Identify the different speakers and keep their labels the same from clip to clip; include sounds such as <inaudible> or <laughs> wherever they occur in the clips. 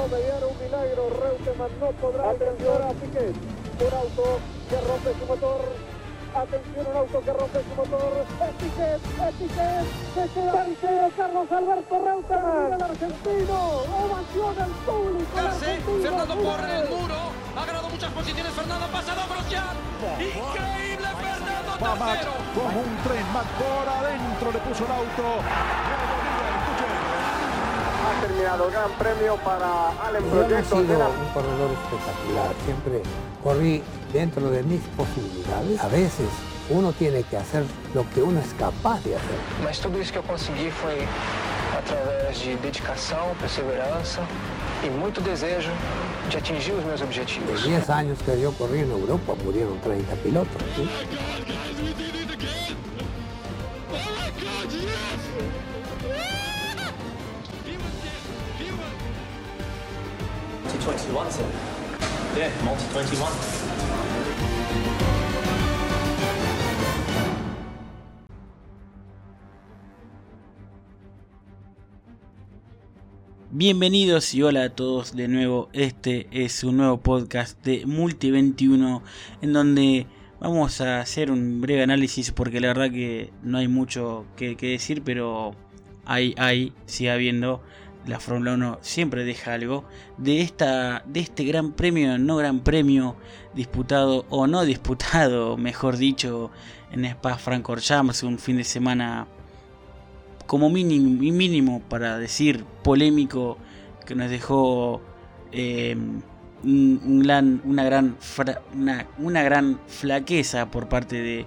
Speaker 1: no, mediar un milagro. Reutemann no podrá Atención a Piquet. Un auto que rompe su motor. Atención, un auto que rompe su motor. Es Piquet, es Piquet. Se queda tercero Carlos Alberto Reutemann. El argentino. Ovación al público.
Speaker 2: Argentino. Fernando corre el muro. Ha ganado muchas posiciones. Fernando ha pasado a Grosjean. Increíble Fernando
Speaker 3: Va Max
Speaker 2: tercero.
Speaker 3: como un tren, Max por adentro le puso el auto.
Speaker 1: Ha terminado el gran premio para Allen
Speaker 4: Yo no he sido
Speaker 1: de la
Speaker 4: un corredor espectacular, siempre corrí dentro de mis posibilidades. A veces uno tiene que hacer lo que uno es capaz de hacer.
Speaker 5: Mas tudo isso que eu consegui foi através de dedicação, perseverança e muito desejo de atingir os meus
Speaker 4: De
Speaker 5: objetivos.
Speaker 4: 10 años que yo corrí en Europa murieron 30 pilotos. ¿sí?
Speaker 6: Multi-21, sir. Yeah, multi-21.
Speaker 7: Bienvenidos y hola a todos de nuevo. Este es un nuevo podcast de Multi 21 en donde vamos a hacer un breve análisis porque la verdad que no hay mucho que, decir, pero hay, hay, sigue habiendo. La Fórmula 1 siempre deja algo de esta de este gran premio, no gran premio disputado o no <laughs> disputado, mejor dicho, en Spa Francorchamps, un fin de semana como mínimo, mínimo para decir polémico que nos dejó eh, un, gran, una, gran fra- una gran flaqueza por parte de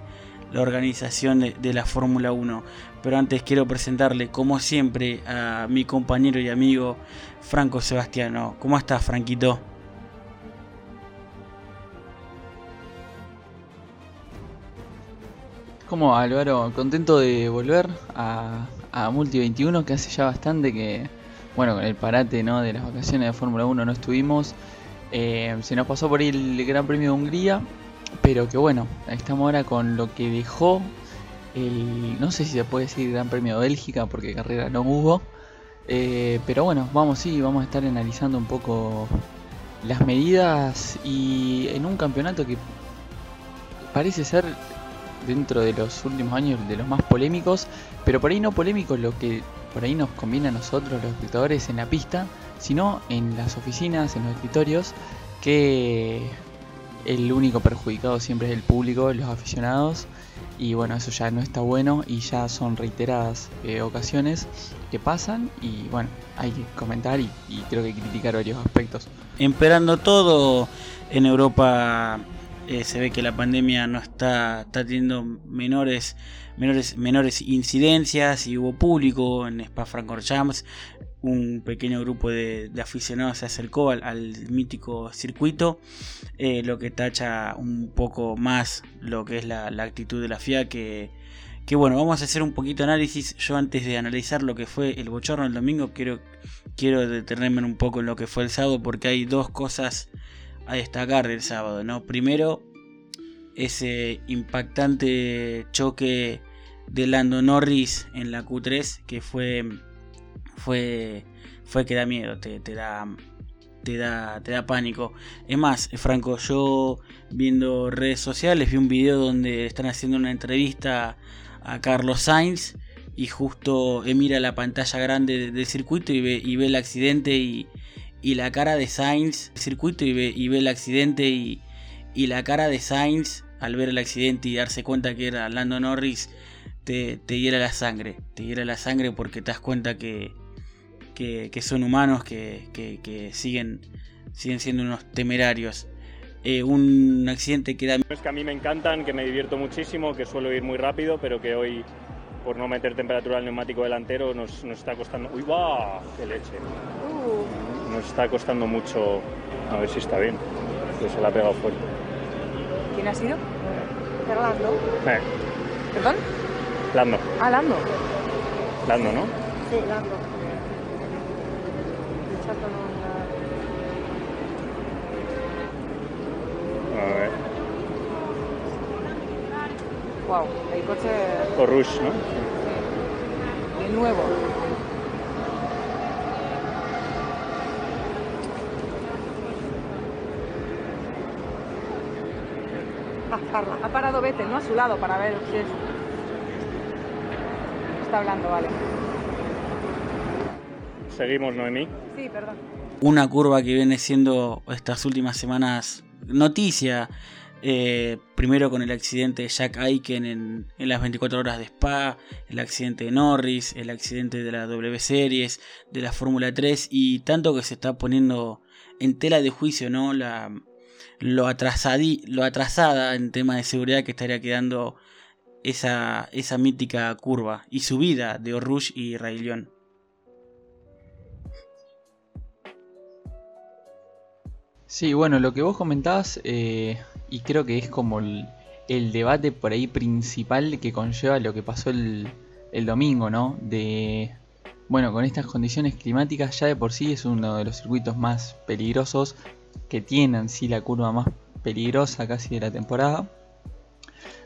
Speaker 7: la organización de, la Fórmula 1. Pero antes quiero presentarle, como siempre, a mi compañero y amigo Franco Sebastiano. ¿Cómo estás, Franquito?
Speaker 8: Como Álvaro, contento de volver a, a Multi 21, que hace ya bastante que, bueno, con el parate ¿no? de las vacaciones de Fórmula 1 no estuvimos. Eh, se nos pasó por ahí el Gran Premio de Hungría, pero que bueno, estamos ahora con lo que dejó el, no sé si se puede decir Gran Premio de Bélgica, porque carrera no hubo. Eh, pero bueno, vamos sí, vamos a estar analizando un poco las medidas y en un campeonato que parece ser dentro de los últimos años de los más polémicos, pero por ahí no polémicos lo que por ahí nos conviene a nosotros los espectadores en la pista, sino en las oficinas, en los escritorios, que el único perjudicado siempre es el público, los aficionados, y bueno, eso ya no está bueno y ya son reiteradas eh, ocasiones que pasan y bueno, hay que comentar y, creo que criticar varios aspectos.
Speaker 7: Emperando todo en Europa eh, se ve que la pandemia no está, está teniendo menores, menores, menores incidencias y hubo público en Spa Francorchamps. Un pequeño grupo de, aficionados se acercó al, mítico circuito, eh, lo que tacha un poco más lo que es la, actitud de la FIA que, que bueno, vamos a hacer un poquito de análisis. Yo antes de analizar lo que fue el bochorno el domingo, quiero, quiero detenerme un poco en lo que fue el sábado porque hay dos cosas a destacar del sábado, ¿no? Primero, ese impactante choque de Lando Norris en la Q3 que fue fue fue que da miedo, te, da te da te da pánico. Es más, Franco, yo viendo redes sociales vi un video donde están haciendo una entrevista a Carlos Sainz y justo él mira la pantalla grande de- del circuito y ve, y ve el accidente y, y la cara de Sainz, el circuito y ve, y ve el accidente y, y la cara de Sainz al ver el accidente y darse cuenta que era Lando Norris, te, te hiera la sangre, te hiera la sangre porque te das cuenta que, que, que son humanos, que, que- que siguen, siguen siendo unos temerarios. Eh, un accidente que da
Speaker 9: Es que a mí me encantan, que me divierto muchísimo, que suelo ir muy rápido, pero que hoy, por no meter temperatura al neumático delantero, nos, nos está costando... ¡Uy, va! ¡Qué leche! Nos está costando mucho... A ver si está bien, que se la ha pegado fuerte.
Speaker 10: ¿Quién ha sido? Lando.
Speaker 9: Eh,
Speaker 10: ¿Perdón?
Speaker 9: Lando,
Speaker 10: Ah, Lando.
Speaker 9: Lando, ¿no?
Speaker 10: Sí, Lando.
Speaker 9: A.
Speaker 10: Wow, el coche.
Speaker 9: O Rush, ¿no?
Speaker 10: Sí. De nuevo. Ha parado Vete, ¿no? A su lado para ver si es. Está hablando, vale.
Speaker 9: Seguimos, Noemí.
Speaker 7: Una curva que viene siendo estas últimas semanas noticia. eh, primero con el accidente de Jack Aiken en, las 24 horas de Spa, el accidente de Norris, el accidente de la W Series, de la Fórmula 3 y tanto que se está poniendo en tela de juicio ¿no? la, lo, atrasadi, lo atrasada en tema de seguridad que estaría quedando esa, esa mítica curva y subida de Orush y Raillon.
Speaker 8: Sí, bueno, lo que vos comentabas, eh, y creo que es como el, el debate por ahí principal que conlleva lo que pasó el, el domingo, ¿no? De, bueno, con estas condiciones climáticas ya de por sí es uno de los circuitos más peligrosos que tienen, sí, la curva más peligrosa casi de la temporada.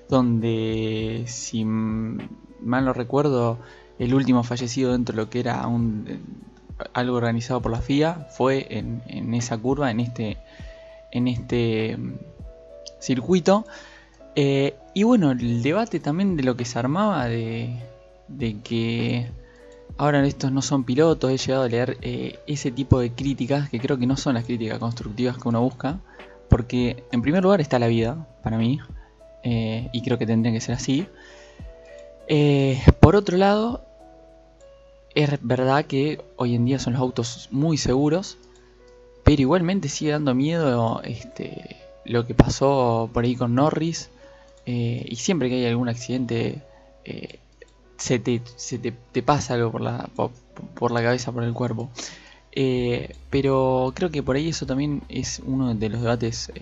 Speaker 8: Donde, si mal no recuerdo, el último fallecido dentro de lo que era un, algo organizado por la FIA fue en, esa curva, en este, en este mm, circuito. Eh, y bueno, el debate también de lo que se armaba de, de que ahora estos no son pilotos, he llegado a leer eh, ese tipo de críticas que creo que no son las críticas constructivas que uno busca, porque en primer lugar está la vida, para mí, eh, y creo que tendría que ser así. Por otro lado, es verdad que hoy en día son los autos muy seguros, pero igualmente sigue dando miedo este, lo que pasó por ahí con Norris. eh, y siempre que hay algún accidente, eh, se, te, pasa algo por la, cabeza, por el cuerpo. Eh, pero creo que por ahí eso también es uno de los debates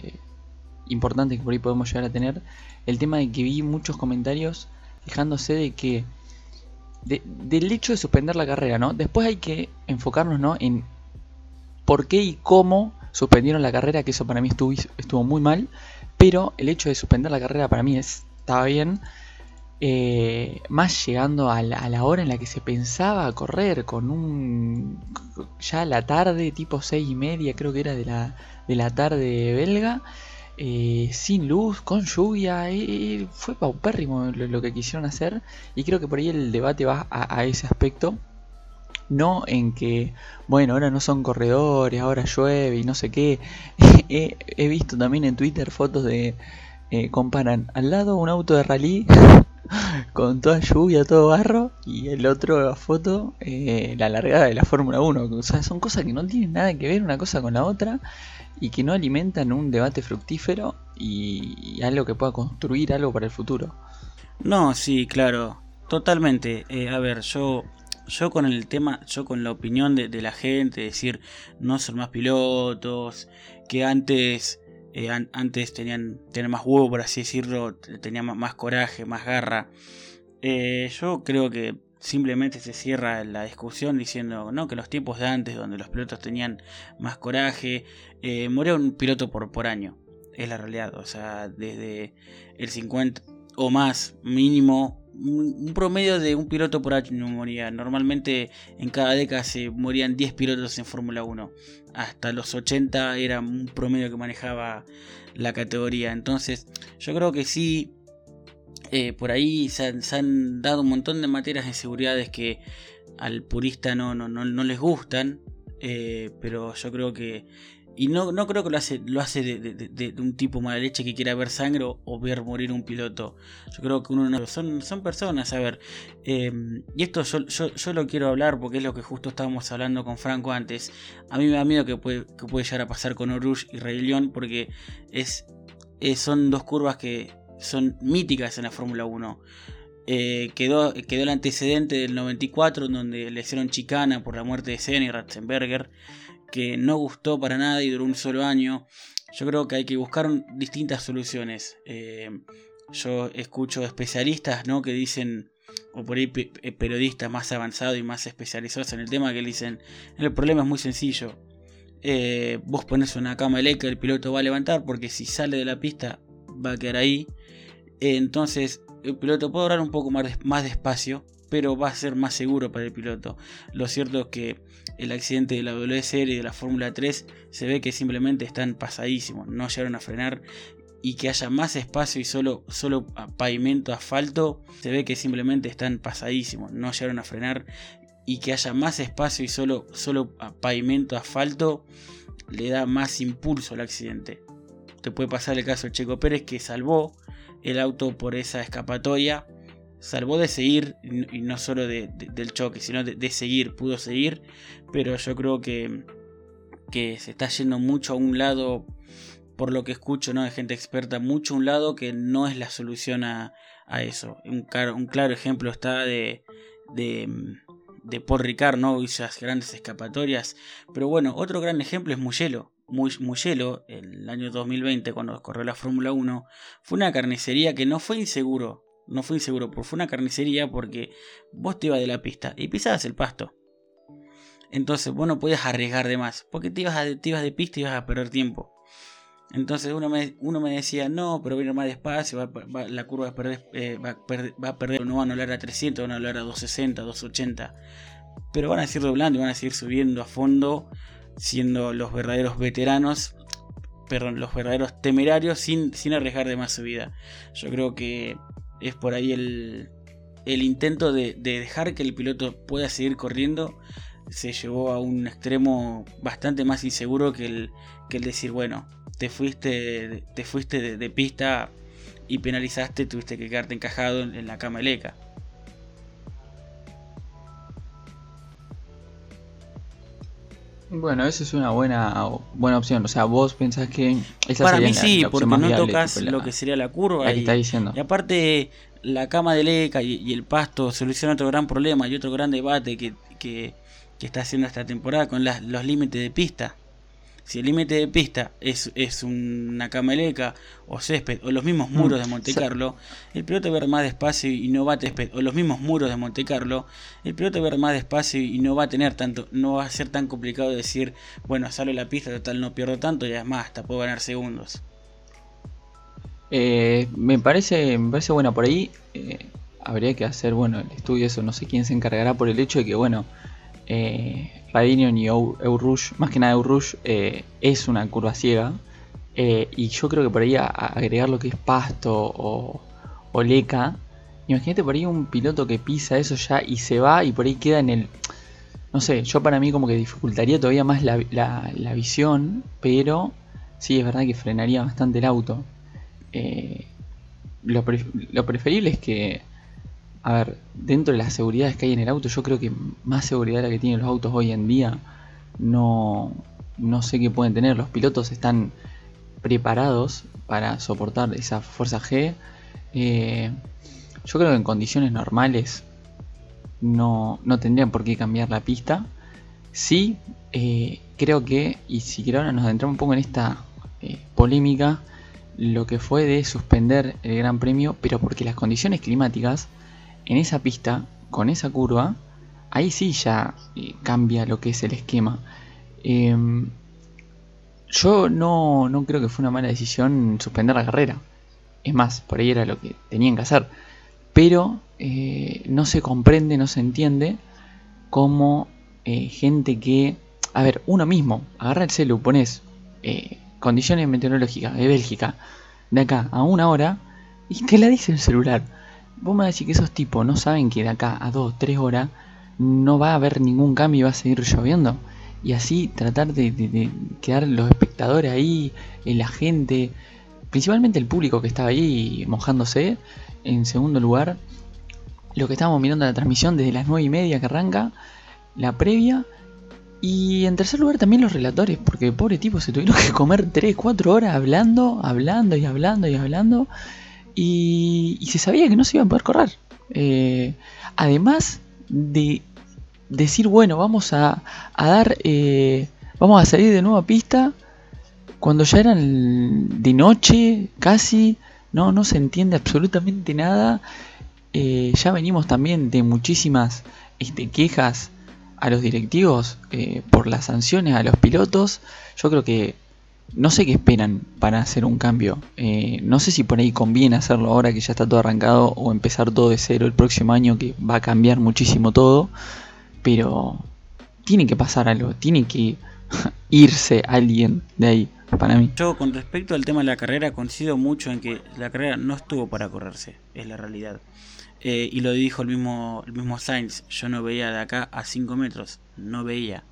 Speaker 8: importantes que por ahí podemos llegar a tener. El tema de que vi muchos comentarios quejándose de que de- del hecho de suspender la carrera, ¿no? Después hay que enfocarnos, ¿no? En por qué y cómo suspendieron la carrera, que eso para mí estuvo, muy mal, pero el hecho de suspender la carrera para mí es- estaba bien, eh, más llegando a la, a la hora en la que se pensaba correr, con un... ya la tarde, tipo seis y media creo que era de la, de la tarde belga, eh, sin luz, con lluvia, y fue paupérrimo lo, lo que quisieron hacer y creo que por ahí el debate va a, ese aspecto. No en que, bueno, ahora no son corredores, ahora llueve y no sé qué. <laughs> he, he visto también en Twitter fotos de... eh, comparan al lado un auto de rally con toda lluvia, todo barro, y el otro foto, eh, la largada de la Fórmula 1. O sea, son cosas que no tienen nada que ver una cosa con la otra y que no alimentan un debate fructífero y, y algo que pueda construir algo para el futuro.
Speaker 7: No, sí, claro, totalmente. Eh, a ver, yo, yo con el tema, yo con la opinión de, de la gente, decir, no son más pilotos, que antes, eh, an- antes tenían, tenían más huevo, por así decirlo, tenían más coraje, más garra. Eh, yo creo que simplemente se cierra la discusión diciendo, no, que los tiempos de antes, donde los pilotos tenían más coraje, eh, moría un piloto por, por año. Es la realidad, o sea, desde el 50 o más mínimo un promedio de un piloto por año moría normalmente en cada década se morían 10 pilotos en Fórmula 1 hasta los 80 era un promedio que manejaba la categoría. Entonces yo creo que sí eh, por ahí se han, dado un montón de materias de seguridades que al purista no, no, no, no les gustan eh, pero yo creo que y no, no creo que lo hace, lo hace de, de- un tipo mala leche que quiera ver sangre o, ver morir un piloto. Yo creo que uno no. Son, son personas, a ver. eh, y esto yo, yo, lo quiero hablar porque es lo que justo estábamos hablando con Franco antes. A mí me da miedo que puede, que puede llegar a pasar con Orush y Rey León porque es, es- son dos curvas que son míticas en la Fórmula 1. Eh, quedó, quedó el antecedente del 94 en donde le hicieron chicana por la muerte de Senna y Ratzenberger que no gustó para nada y duró un solo año. Yo creo que hay que buscar distintas soluciones. Eh, yo escucho especialistas ¿no? que dicen, o por ahí pe- pe- periodistas más avanzados y más especializados en el tema, que dicen, el problema es muy sencillo. Eh, vos pones una cama eléctrica, el piloto va a levantar porque si sale de la pista va a quedar ahí. Eh, entonces el piloto puede orar un poco más, más despacio, pero va a ser más seguro para el piloto. Lo cierto es que el accidente de la W Series y de la Fórmula 3 se ve que simplemente están pasadísimos, no llegaron a frenar y que haya más espacio y solo, solo pavimento, asfalto, se ve que simplemente están pasadísimos, no llegaron a frenar y que haya más espacio y solo, solo pavimento, asfalto, le da más impulso al accidente. Te puede pasar el caso de Checo Pérez que salvó el auto por esa escapatoria, salvó de seguir y no solo del choque, sino de, seguir, pudo seguir, pero yo creo que, que se está yendo mucho a un lado por lo que escucho ¿no? de gente experta, mucho un lado que no es la solución a, eso. Un, claro ejemplo está de, de, de Ricard, ¿no? hizo esas grandes escapatorias. Pero bueno, otro gran ejemplo es Mugello. Mugello, el año 2020, cuando corrió la Fórmula 1, fue una carnicería que no fue inseguro. No fue inseguro, porque fue una carnicería porque vos te ibas de la pista y pisabas el pasto. Entonces vos no podías arriesgar de más, porque te ibas, te ibas de pista y ibas a perder tiempo. Entonces uno me, uno me decía, no, pero viene más despacio, la curva va a, perder, eh, va, a perder, no van a hablar a 300, van a hablar a 260, 280. Pero van a seguir doblando y van a seguir subiendo a fondo, siendo los verdaderos veteranos, perdón, los verdaderos temerarios sin, sin arriesgar de más su vida. Yo creo que es por ahí el, el intento de, de dejar que el piloto pueda seguir corriendo. Se llevó a un extremo bastante más inseguro que el, que el decir, bueno, te fuiste, te fuiste de, pista y penalizaste, tuviste que quedarte encajado en, la cama
Speaker 8: Bueno, esa es una buena buena opción. O sea, vos pensás que
Speaker 7: esa Para mí sí, porque no tocas lo que sería la curva.
Speaker 8: y, diciendo.
Speaker 7: y aparte, la cama de leca y, el pasto soluciona otro gran problema y otro gran debate que, que, que está haciendo esta temporada con los límites de pista. Si el límite de pista es, es una cameleca o césped o los mismos mm, muros de Monte Carlo, el piloto va a ver más despacio y no va a césped o los mismos muros de Monte Carlo, el piloto va más despacio y no va a tener tanto, no va a ser tan complicado decir, bueno, sale la pista, total no pierdo tanto y además hasta puedo ganar segundos.
Speaker 8: Eh, me parece, me parece bueno por ahí. Eh, habría que hacer bueno el estudio eso, no sé quién se encargará por el hecho de que bueno eh, Radinion y Eurush, más que nada Eurush, eh, es una curva ciega. Eh, y yo creo que por ahí agregar lo que es pasto o, leca. Imagínate por ahí un piloto que pisa eso ya y se va y por ahí queda en el... No sé, yo para mí como que dificultaría todavía más la, visión, pero sí es verdad que frenaría bastante el auto. Eh, lo preferible es que a ver, dentro de las seguridades que hay en el auto, yo creo que más seguridad la que tienen los autos hoy en día, no, no sé qué pueden tener. Los pilotos están preparados para soportar esa fuerza G. Eh, yo creo que en condiciones normales no, no, tendrían por qué cambiar la pista. Sí, eh, creo que, y si quiero ahora nos adentramos un poco en esta eh, polémica, lo que fue de suspender el Gran Premio, pero porque las condiciones climáticas en esa pista, con esa curva, ahí sí ya eh, cambia lo que es el esquema. Em, yo no, no, creo que fue una mala decisión suspender la carrera. Es más, por ahí era lo que tenían que hacer. Pero eh, no se comprende, no se entiende cómo eh, gente que... A ver, uno mismo, agarra el celu, pones condiciones meteorológicas de Bélgica, de acá a una hora, y te la dice el celular. Vos me decís que esos tipos no saben que de acá a 2, 3 horas no va a haber ningún cambio y va a seguir lloviendo. Y así tratar de, quedar los espectadores ahí, la gente, principalmente el público que estaba ahí mojándose. En segundo lugar, lo que estábamos mirando la transmisión desde las 9 y media que arranca, la previa. Y en tercer lugar también los relatores, porque pobre tipo se tuvieron que comer 3, 4 horas hablando, hablando y hablando y hablando y, se sabía que no se iba a poder correr. Eh, además de decir, bueno, vamos a, dar, eh, vamos a salir de nuevo a pista cuando ya eran de noche, casi, no, no se entiende absolutamente nada. Eh, ya venimos también de muchísimas este, quejas a los directivos por las sanciones a los pilotos. Yo creo que no sé qué esperan para hacer un cambio. Eh, no sé si por ahí conviene hacerlo ahora que ya está todo arrancado o empezar todo de cero el próximo año que va a cambiar muchísimo todo. Pero tiene que pasar algo, tiene que <laughs> irse alguien de ahí. para mí.
Speaker 7: Yo con respecto al tema de la carrera coincido mucho en que la carrera no estuvo para correrse, es la realidad. Eh, y lo dijo el mismo, el mismo Sainz, yo no veía de acá a 5 metros, no veía.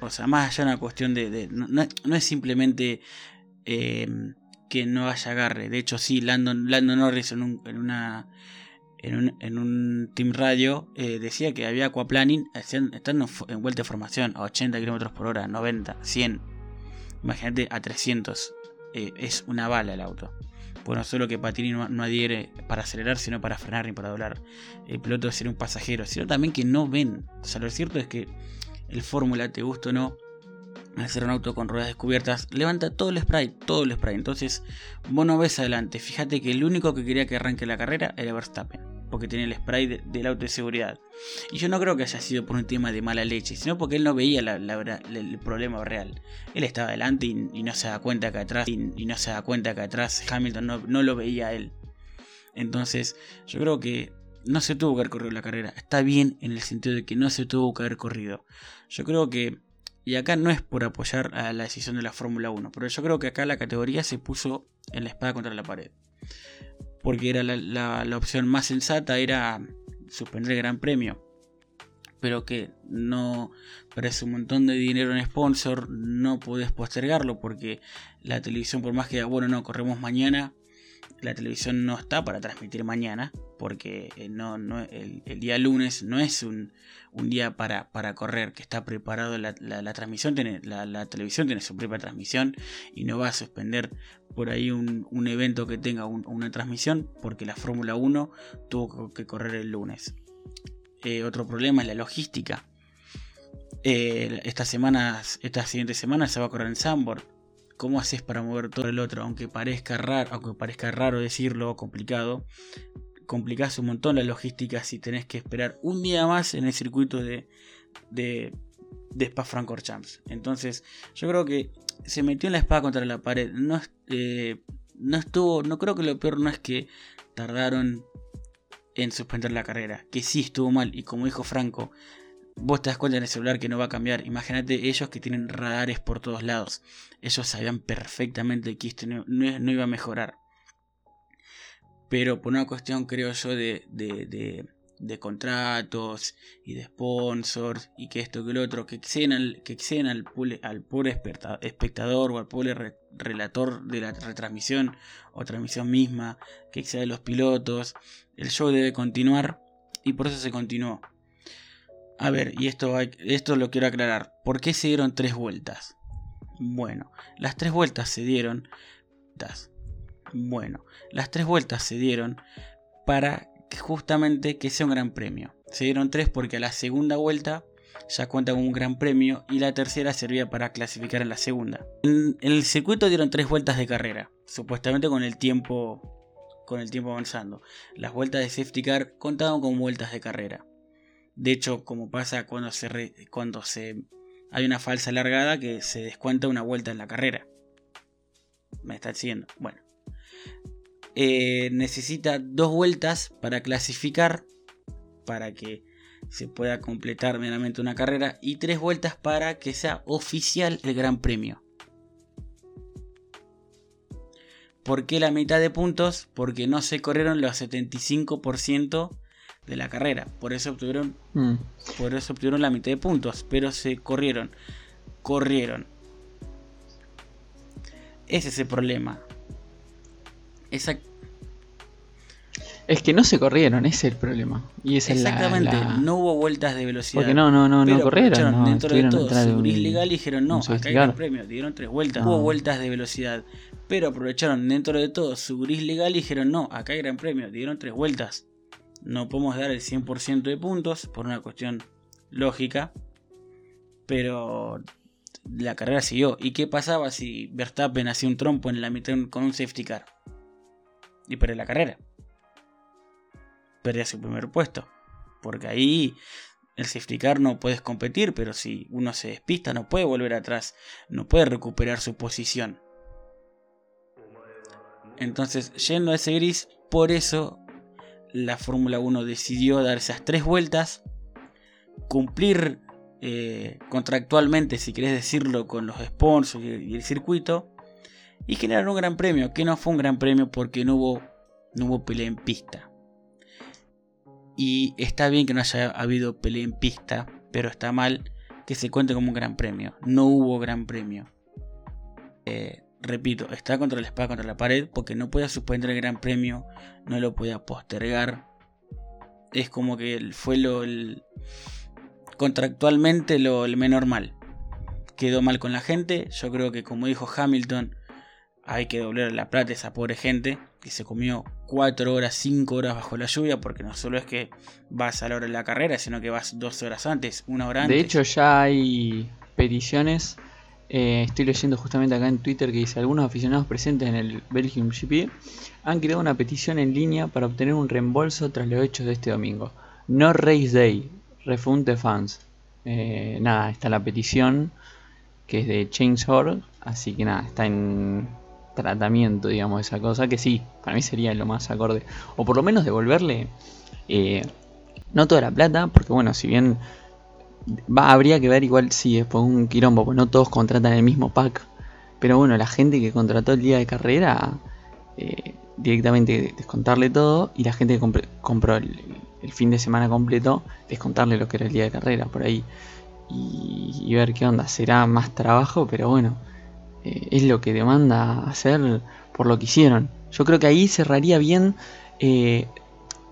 Speaker 7: O sea, más allá de una cuestión de... no, no, es simplemente eh, que no haya agarre. De hecho, sí, Landon, Norris en, un, team radio eh, decía que había aquaplaning estando en vuelta de formación a 80 km por hora, 90, 100. Imagínate a 300. es una bala el auto. Bueno, solo que Patini no, adhiere para acelerar, sino para frenar ni para doblar. El piloto debe ser un pasajero, sino también que no ven. O sea, lo cierto es que el Fórmula, te gusta o no, al ser un auto con ruedas descubiertas, levanta todo el spray, todo el spray. Entonces, vos no ves adelante. Fíjate que el único que quería que arranque la carrera era Verstappen porque tenía el spray del auto de seguridad. Y yo no creo que haya sido por un tema de mala leche, sino porque él no veía el problema real. Él estaba adelante y, no se da cuenta que atrás, y, no se da cuenta que atrás Hamilton no, no lo veía él. Entonces, yo creo que no se tuvo que haber corrido la carrera. Está bien en el sentido de que no se tuvo que haber corrido. Yo creo que, y acá no es por apoyar a la decisión de la Fórmula 1, pero yo creo que acá la categoría se puso en la espada contra la pared porque era la, opción más sensata, era suspender el Gran Premio. Pero que no parece un montón de dinero en sponsor, no podés postergarlo porque la televisión, por más que bueno, no, corremos mañana, la televisión no está para transmitir mañana, porque eh, no, el, día lunes no es un, día para, para, correr, que está preparado la, transmisión, tiene, la, televisión tiene su propia transmisión y no va a suspender por ahí un, evento que tenga una transmisión, porque la Fórmula 1 tuvo que correr el lunes. Eh, otro problema es la logística. Eh, estas semanas, estas siguientes semanas se va a correr en Sambor ¿Cómo haces para mover todo el otro? Aunque parezca raro, aunque parezca raro decirlo, complicado, complicás un montón la logística si tenés que esperar un día más en el circuito de, de, de Spa Francorchamps. Entonces, yo creo que se metió en la espada contra la pared. No, eh, no estuvo, no creo que lo peor no es que tardaron en suspender la carrera, que sí estuvo mal y como dijo Franco, vos te das cuenta en el celular que no va a cambiar. Imagínate ellos que tienen radares por todos lados. Ellos sabían perfectamente que esto no, iba a mejorar. Pero por una cuestión, creo yo, de, de, contratos y de sponsors y que esto que lo otro, que exceden al, que exceden al, al pobre espectador o al pobre relator de la retransmisión o transmisión misma, que excede los pilotos. El show debe continuar y por eso se continuó. A ver, y esto, esto lo quiero aclarar. ¿Por qué se dieron tres vueltas? Bueno, las tres vueltas se dieron. Bueno, las tres vueltas se dieron para justamente que sea un gran premio. Se dieron tres porque a la segunda vuelta ya cuenta con un gran premio y la tercera servía para clasificar en la segunda. En, el circuito dieron tres vueltas de carrera, supuestamente con el tiempo con el tiempo avanzando. Las vueltas de safety car contaban con vueltas de carrera. De hecho, como pasa cuando se, cuando se hay una falsa largada que se descuenta una vuelta en la carrera. Me está diciendo. Bueno. Eh, necesita dos vueltas para clasificar. Para que se pueda completar meramente una carrera. Y tres vueltas para que sea oficial el Gran Premio. ¿Por qué la mitad de puntos? Porque no se corrieron los 75% de la carrera. Por eso obtuvieron, mm. por eso obtuvieron la mitad de puntos. Pero se corrieron. Corrieron. Ese es el problema. Esa...
Speaker 8: Es que no se corrieron, ese es el problema. Y esa
Speaker 7: Exactamente, no hubo vueltas de velocidad.
Speaker 8: Porque no, no, no, no corrieron.
Speaker 7: dentro de todo su gris legal dijeron no, acá hay un premio, dieron tres vueltas. Hubo vueltas de velocidad. Pero aprovecharon dentro de todo su gris legal y dijeron no, acá hay gran premio, dieron tres vueltas no podemos dar el 100% de puntos por una cuestión lógica, pero la carrera siguió. ¿Y qué pasaba si Verstappen hacía un trompo en la mitad con un safety car? Y perdió la carrera. Perdía su primer puesto. Porque ahí el safety no puedes competir, pero si uno se despista no puede volver atrás, no puede recuperar su posición. Entonces, yendo a ese gris, por eso la Fórmula 1 decidió dar esas tres vueltas, cumplir eh, contractualmente, si querés decirlo, con los sponsors y el circuito, y generaron un gran premio, que no fue un gran premio porque no hubo, no hubo pelea en pista. Y está bien que no haya habido pelea en pista, pero está mal que se cuente como un gran premio. No hubo gran premio. Eh, repito, está contra la espada, contra la pared, porque no podía suspender el gran premio, no lo podía postergar. Es como que fue lo contractualmente lo el menor mal. Quedó mal con la gente. Yo creo que como dijo Hamilton, hay que doblar la plata a esa pobre gente que se comió 4 horas, 5 horas bajo la lluvia, porque no solo es que vas a la hora de la carrera, sino que vas 2 horas antes, una hora antes.
Speaker 8: De hecho, ya hay peticiones. Eh, estoy leyendo justamente acá en Twitter que dice algunos aficionados presentes en el Belgium GP han creado una petición en línea para obtener un reembolso tras los hechos de este domingo. No Race Day, refunte fans. Eh, nada, está la petición que es de Chainsaw, así que nada, está en tratamiento, digamos, esa cosa, que sí, para mí sería lo más acorde. O por lo menos devolverle, eh, no toda la plata, porque bueno, si bien habría que ver igual si es por un quirombo, pues no todos contratan el mismo pack. Pero bueno, la gente que contrató el día de carrera, eh, directamente descontarle todo, y la gente que compró el, fin de semana completo, descontarle lo que era el día de carrera, por ahí. Y ver qué onda, será más trabajo, pero bueno eh, es lo que demanda hacer por lo que hicieron. Yo creo que ahí cerraría bien eh,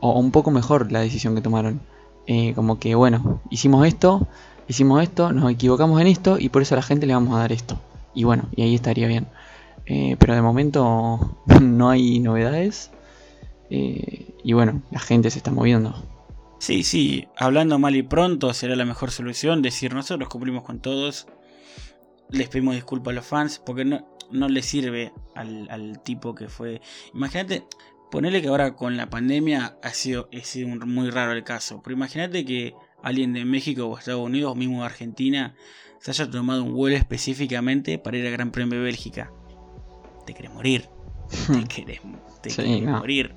Speaker 8: o un poco mejor la decisión que tomaron. Eh, como que bueno, hicimos esto, hicimos esto, nos equivocamos en esto y por eso a la gente le vamos a dar esto. Y bueno, y ahí estaría bien. pero de momento <laughs> no hay novedades. y bueno, la gente se está moviendo.
Speaker 7: Sí, sí, hablando mal y pronto será la mejor solución decir nosotros cumplimos con todos, les pedimos disculpas a los fans porque no, no le sirve al, tipo que fue. Imagínate, ponerle que ahora con la pandemia ha sido, ha sido muy raro el caso, pero imagínate que alguien de México o Estados Unidos o mismo de Argentina se haya tomado un vuelo específicamente para ir al Gran Premio de Bélgica. Te querés morir. <laughs> te querés, te morir.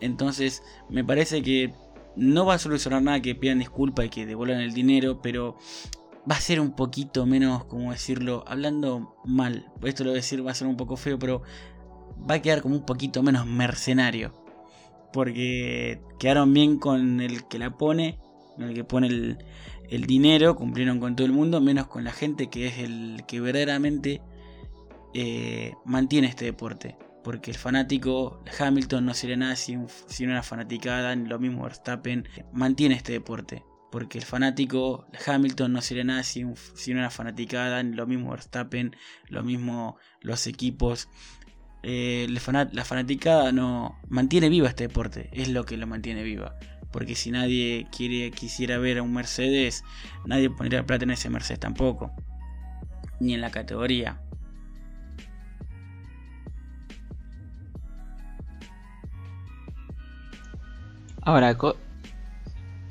Speaker 7: Entonces, me parece que no va a solucionar nada que pidan disculpas y que devuelvan el dinero, pero va a ser un poquito menos, como decirlo, hablando mal. Esto lo voy a decir va a ser un poco feo, pero va a quedar como un poquito menos mercenario. Porque quedaron bien con el que la pone, con el que pone el, dinero, cumplieron con todo el mundo, menos con la gente que es el que verdaderamente eh, mantiene este deporte. Porque el fanático Hamilton no sería nada sin, una fanaticada, lo mismo Verstappen, mantiene este deporte porque el fanático Hamilton no sería nada sin, una fanaticada, lo mismo Verstappen, lo mismo los equipos. Eh, la fanaticada no mantiene viva este deporte, es lo que lo mantiene viva. Porque si nadie quiere, quisiera ver a un Mercedes, nadie pondría plata en ese Mercedes tampoco. Ni en la categoría.
Speaker 8: Ahora,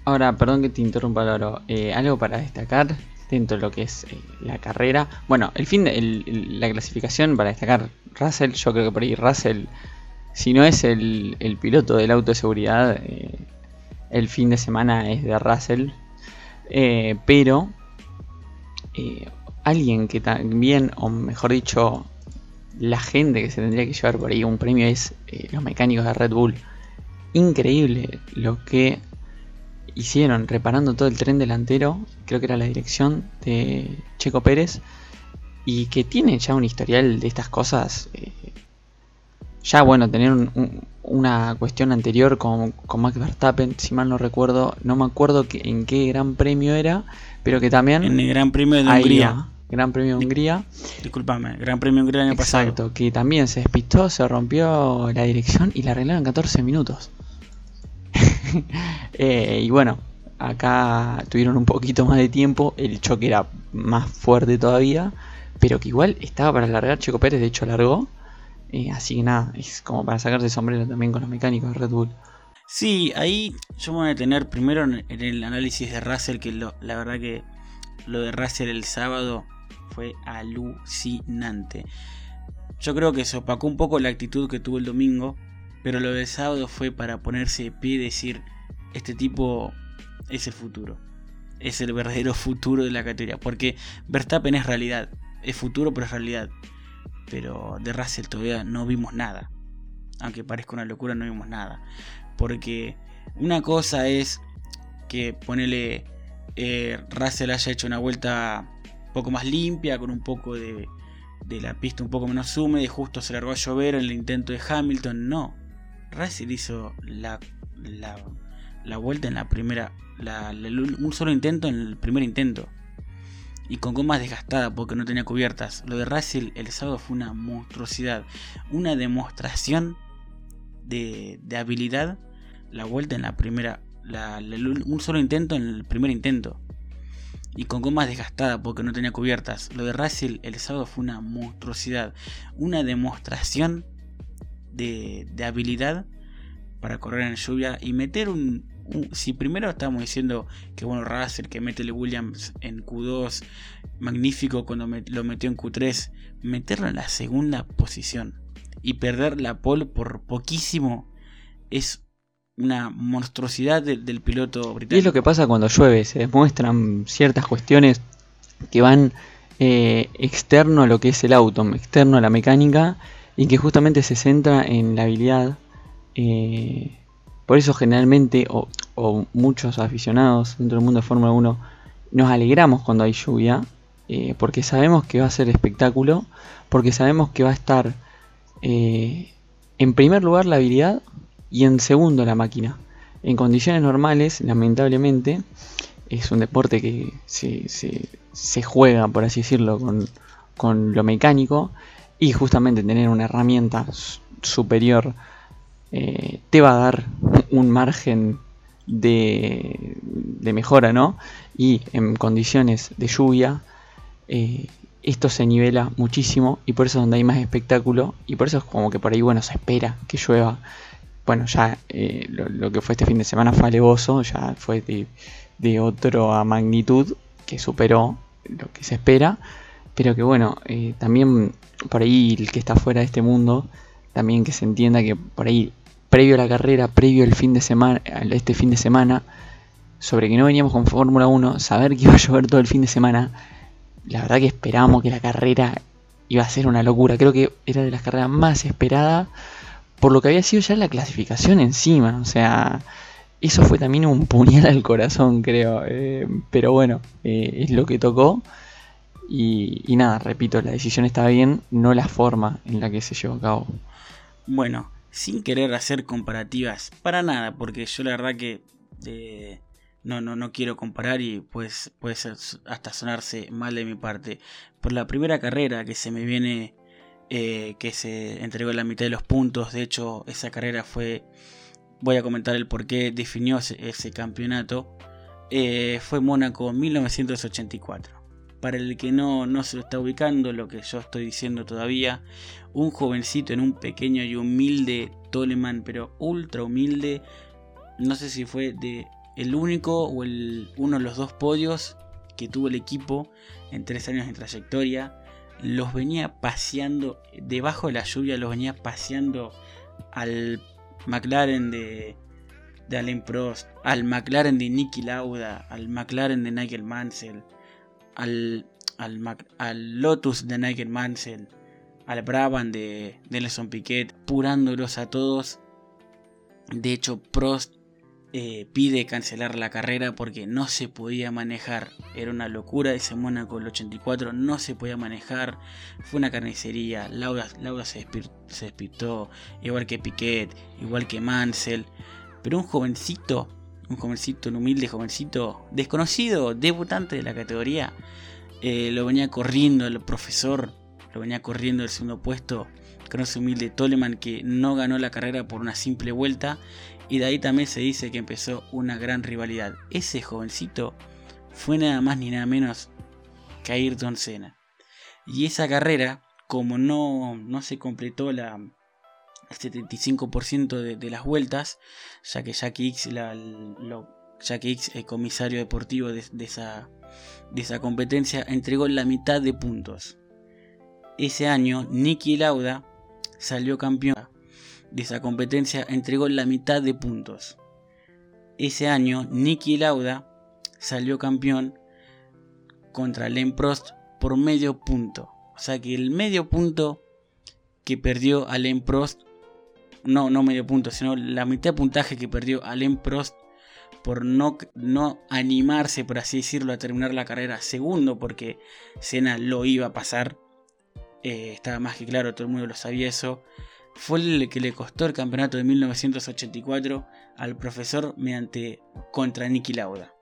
Speaker 8: Ahora, perdón que te interrumpa, Loro. Eh, algo para destacar dentro de lo que es eh, la carrera. Bueno, el fin de la clasificación para destacar Russell, yo creo que por ahí Russell, si no es el, piloto del auto de seguridad, eh, el fin de semana es de Russell. pero alguien que también, o mejor dicho, la gente que se tendría que llevar por ahí un premio es los mecánicos de Red Bull. Increíble lo que hicieron reparando todo el tren delantero, creo que era la dirección de Checo Pérez, y que tiene ya un historial de estas cosas. Eh, ya bueno, tener una cuestión anterior con, con, Max Verstappen, si mal no recuerdo, no me acuerdo que, en qué gran premio era, pero que también...
Speaker 7: En el Gran Premio de Hungría.
Speaker 8: Gran Premio de Hungría.
Speaker 7: Disculpame, Gran Premio de Hungría el año pasado.
Speaker 8: Exacto, que también se despistó, se rompió la dirección y la arreglaron en 14 minutos. <laughs> Eh, y bueno, acá tuvieron un poquito más de tiempo, el choque era más fuerte todavía, pero que igual estaba para largar Checo Pérez, de hecho largó. Eh, así que nada, es como para sacarse sombrero también con los mecánicos de Red Bull.
Speaker 7: Sí, ahí yo me voy a detener primero en el análisis de Russell, que la verdad que lo de Russell el sábado fue alucinante. Yo creo que se opacó un poco la actitud que tuvo el domingo, pero lo del sábado fue para ponerse de pie y decir, este tipo es el futuro. Es el verdadero futuro de la categoría. Porque Verstappen es realidad. Es futuro, pero es realidad. pero de Russell todavía no vimos nada. Aunque parezca una locura, no vimos nada. Porque una cosa es que ponele eh, Russell haya hecho una vuelta un poco más limpia, con un poco de, de la pista un poco menos húmeda y justo se largó a llover en el intento de Hamilton. No, Russell hizo la, la, vuelta en la primera, un solo intento en el primer intento. Y con gomas desgastadas porque no tenía cubiertas. Lo de Russell el sábado fue una monstruosidad. Una demostración de, de habilidad. La vuelta en la primera. un solo intento en el primer intento y con gomas desgastadas porque no tenía cubiertas. Lo de Russell el sábado fue una monstruosidad, una demostración de, habilidad para correr en lluvia y meter un, Si primero estamos diciendo que bueno, Russell que mete Williams en Q2, magnífico cuando lo metió en Q3, meterlo en la segunda posición y perder la pole por poquísimo es una monstruosidad del piloto británico.
Speaker 8: Y es lo que pasa cuando llueve, se demuestran ciertas cuestiones que van eh, externo a lo que es el auto, externo a la mecánica y que justamente se centra en la habilidad. Eh, por eso generalmente, o, muchos aficionados dentro del mundo de Fórmula 1, nos alegramos cuando hay lluvia, eh, porque sabemos que va a ser espectáculo, porque sabemos que va a estar en primer lugar la habilidad y en segundo la máquina. En condiciones normales, lamentablemente, es un deporte que se, se, juega, por así decirlo, con, lo mecánico y justamente tener una herramienta superior eh, te va a dar un margen de, de, mejora, ¿no? Y en condiciones de lluvia, eh, esto se nivela muchísimo y por eso es donde hay más espectáculo y por eso es como que por ahí, bueno, se espera que llueva bueno, ya eh, lo, que fue este fin de semana fue alevoso, ya fue de, otra magnitud que superó lo que se espera, pero que bueno, eh, también por ahí el que está fuera de este mundo, también que se entienda que por ahí, previo a la carrera, previo al fin de semana, este fin de semana, sobre que no veníamos con Fórmula 1, saber que iba a llover todo el fin de semana, la verdad que esperábamos que la carrera iba a ser una locura, creo que era de las carreras más esperadas por lo que había sido ya la clasificación encima. O sea, eso fue también un puñal al corazón, creo. Eh, pero bueno, eh, es lo que tocó. Y, nada, repito, la decisión estaba bien, no la forma en la que se llevó a cabo.
Speaker 7: Bueno, sin querer hacer comparativas, para nada, porque yo la verdad que eh, no, no, no quiero comparar y pues puede ser hasta sonarse mal de mi parte. Por la primera carrera que se me viene eh, que se entregó en la mitad de los puntos. De hecho, esa carrera fue, voy a comentar el por qué definió ese, campeonato. Eh, fue Mónaco 1984. Para el que no, no se lo está ubicando, lo que yo estoy diciendo todavía, un jovencito en un pequeño y humilde Toleman, pero ultra humilde, no sé si fue de el único o uno de los dos podios que tuvo el equipo en tres años de trayectoria los venía paseando, debajo de la lluvia, los venía paseando al McLaren de, de Alain Prost, al McLaren de Nicky Lauda, al McLaren de Nigel Mansell, al, al, Lotus de Nigel Mansell, al Brabham de Nelson Piquet, purándolos a todos. De hecho, Prost eh, pide cancelar la carrera porque no se podía manejar. Era una locura ese Mónaco el 84, no se podía manejar. Fue una carnicería. Lauda, se, despistó, igual que Piquet, igual que Mansell. Pero un jovencito, un jovencito, un humilde jovencito, desconocido, debutante de la categoría, eh, lo venía corriendo el profesor, lo venía corriendo el segundo puesto con humilde Toleman que no ganó la carrera por una simple vuelta y de ahí también se dice que empezó una gran rivalidad. Ese jovencito fue nada más ni nada menos que Ayrton Senna. Y esa carrera, como no, no se completó la, 75% de, las vueltas, ya que Jackie X, la, el comisario deportivo de, esa, de esa competencia, entregó la mitad de puntos. Ese año, Nicky Lauda salió campeón de esa competencia entregó la mitad de puntos. Ese año Nicky Lauda salió campeón contra Len Prost por medio punto. O sea que el medio punto que perdió Alain Prost, no, no medio punto, sino la mitad de puntaje que perdió Alain Prost por no, no animarse, por así decirlo, a terminar la carrera segundo, porque Senna lo iba a pasar. Eh, estaba más que claro, todo el mundo lo sabía eso. Fue el que le costó el campeonato de 1984 al profesor mediante contra Niki Lauda.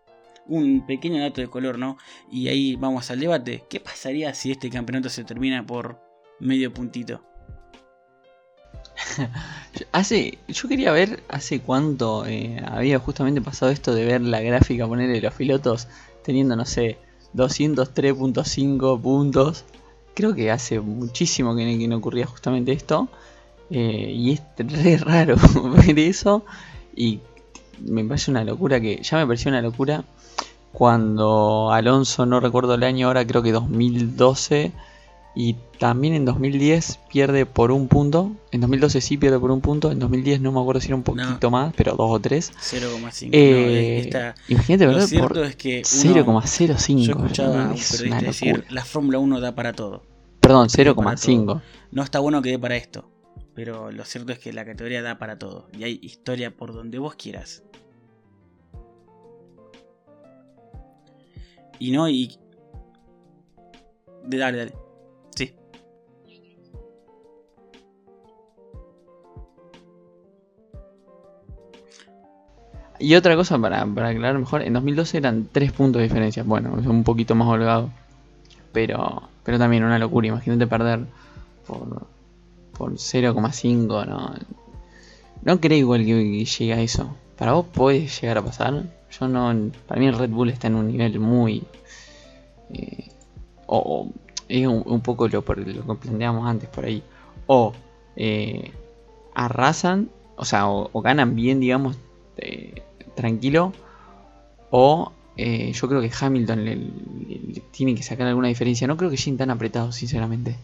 Speaker 7: Un pequeño dato de color, ¿no? Y ahí vamos al debate. ¿Qué pasaría si este campeonato se termina por medio puntito? <laughs>
Speaker 8: hace, yo quería ver hace cuánto eh, había justamente pasado esto de ver la gráfica, ponerle los pilotos teniendo, no sé, 203.5 puntos. Creo que hace muchísimo que, no ocurría justamente esto. Eh, y es re raro <laughs> ver eso. Y me parece una locura que ya me pareció una locura cuando Alonso, no recuerdo el año ahora, creo que 2012 y también en 2010 pierde por un punto. En 2012 sí pierde por un punto. En 2010 no me acuerdo si era un poquito más, pero dos o tres.
Speaker 7: 0,5.
Speaker 8: Eh, imagínate.
Speaker 7: Por es que
Speaker 8: 0,05.
Speaker 7: Yo escuchaba a un periodista decir, la Fórmula 1 da para todo.
Speaker 8: Perdón, 0,5.
Speaker 7: No está bueno que dé para esto. Pero lo cierto es que la categoría da para todo. Y hay historia por donde vos quieras. Y no, y... Dale, dale.
Speaker 8: Y otra cosa para, aclarar mejor, en 2012 eran 3 puntos de diferencia. Bueno, es un poquito más holgado. Pero, pero también una locura. Imagínate perder por, por 0,5. No, no creo igual que, llegue a eso. ¿Para vos puede llegar a pasar? Yo no. Para mí el Red Bull está en un nivel muy. Eh, o, es un, poco lo, por lo que planteamos antes por ahí. O eh, arrasan, o sea, o, ganan bien, digamos, eh, tranquilo. O eh, yo creo que Hamilton tiene que sacar alguna diferencia. No creo que lleguen tan apretado, sinceramente.